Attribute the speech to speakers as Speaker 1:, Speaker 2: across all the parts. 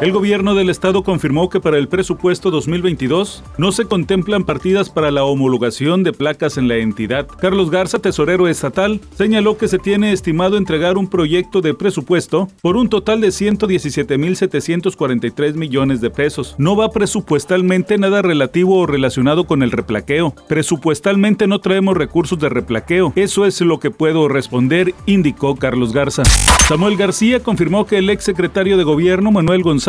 Speaker 1: El gobierno del estado confirmó que para el presupuesto 2022 no se contemplan partidas para la homologación de placas en la entidad. Carlos Garza, tesorero estatal, señaló que se tiene estimado entregar un proyecto de presupuesto por un total de 117.743 millones de pesos. No va presupuestalmente nada relativo o relacionado con el replaqueo. Presupuestalmente no traemos recursos de replaqueo. Eso es lo que puedo responder, indicó Carlos Garza. Samuel García confirmó que el ex secretario de gobierno Manuel González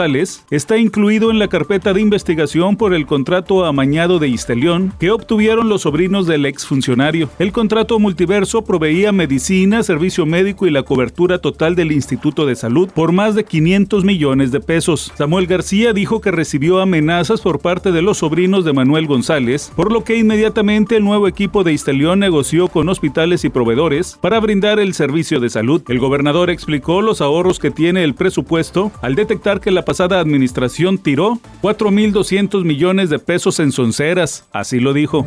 Speaker 1: está incluido en la carpeta de investigación por el contrato amañado de Istelión que obtuvieron los sobrinos del exfuncionario. El contrato multiverso proveía medicina, servicio médico y la cobertura total del Instituto de Salud por más de 500 millones de pesos. Samuel García dijo que recibió amenazas por parte de los sobrinos de Manuel González, por lo que inmediatamente el nuevo equipo de Istelión negoció con hospitales y proveedores para brindar el servicio de salud. El gobernador explicó los ahorros que tiene el presupuesto al detectar que la pasada administración tiró 4.200 millones de pesos en sonceras, así lo dijo.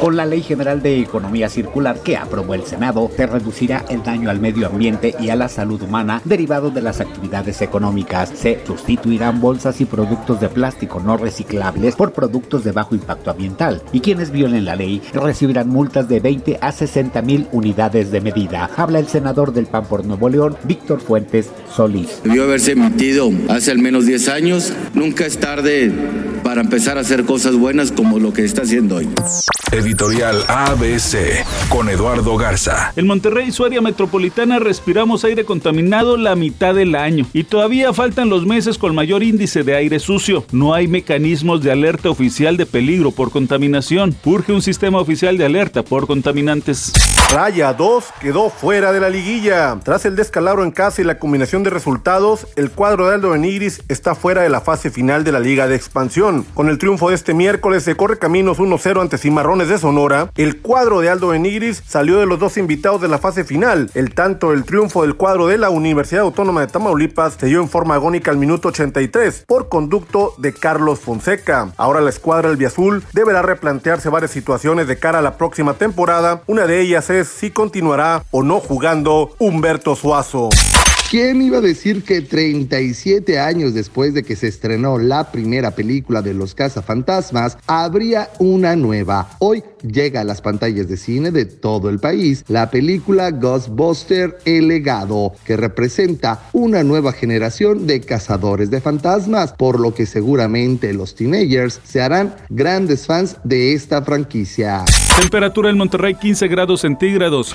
Speaker 2: Con la Ley General de Economía Circular que aprobó el Senado, se reducirá el daño al medio ambiente y a la salud humana derivado de las actividades económicas. Se sustituirán bolsas y productos de plástico no reciclables por productos de bajo impacto ambiental. Y quienes violen la ley recibirán multas de 20 a 60 mil unidades de medida. Habla el senador del PAN por Nuevo León, Víctor Fuentes Solís.
Speaker 3: Debió haberse emitido hace al menos 10 años. Nunca es tarde para empezar a hacer cosas buenas como lo que está haciendo hoy.
Speaker 4: Editorial ABC con Eduardo Garza.
Speaker 1: En Monterrey, su área metropolitana, respiramos aire contaminado la mitad del año y todavía faltan los meses con mayor índice de aire sucio. No hay mecanismos de alerta oficial de peligro por contaminación. Urge un sistema oficial de alerta por contaminantes.
Speaker 5: Raya 2 quedó fuera de la liguilla. Tras el descalabro en casa y la combinación de resultados, el cuadro de Aldo Benigris está fuera de la fase final de la Liga de Expansión. Con el triunfo de este miércoles se corre caminos 1-0 ante Cimarrones de Sonora. El cuadro de Aldo Benigris salió de los dos invitados de la fase final. El tanto el triunfo del cuadro de la Universidad Autónoma de Tamaulipas se dio en forma agónica al minuto 83 por conducto de Carlos Fonseca. Ahora la escuadra del Biazul deberá replantearse varias situaciones de cara a la próxima temporada. Una de ellas es si continuará o no jugando Humberto Suazo.
Speaker 6: ¿Quién iba a decir que 37 años después de que se estrenó la primera película de los cazafantasmas, habría una nueva? Hoy llega a las pantallas de cine de todo el país la película Ghostbuster El legado, que representa una nueva generación de cazadores de fantasmas, por lo que seguramente los teenagers se harán grandes fans de esta franquicia.
Speaker 1: Temperatura en Monterrey 15 grados centígrados.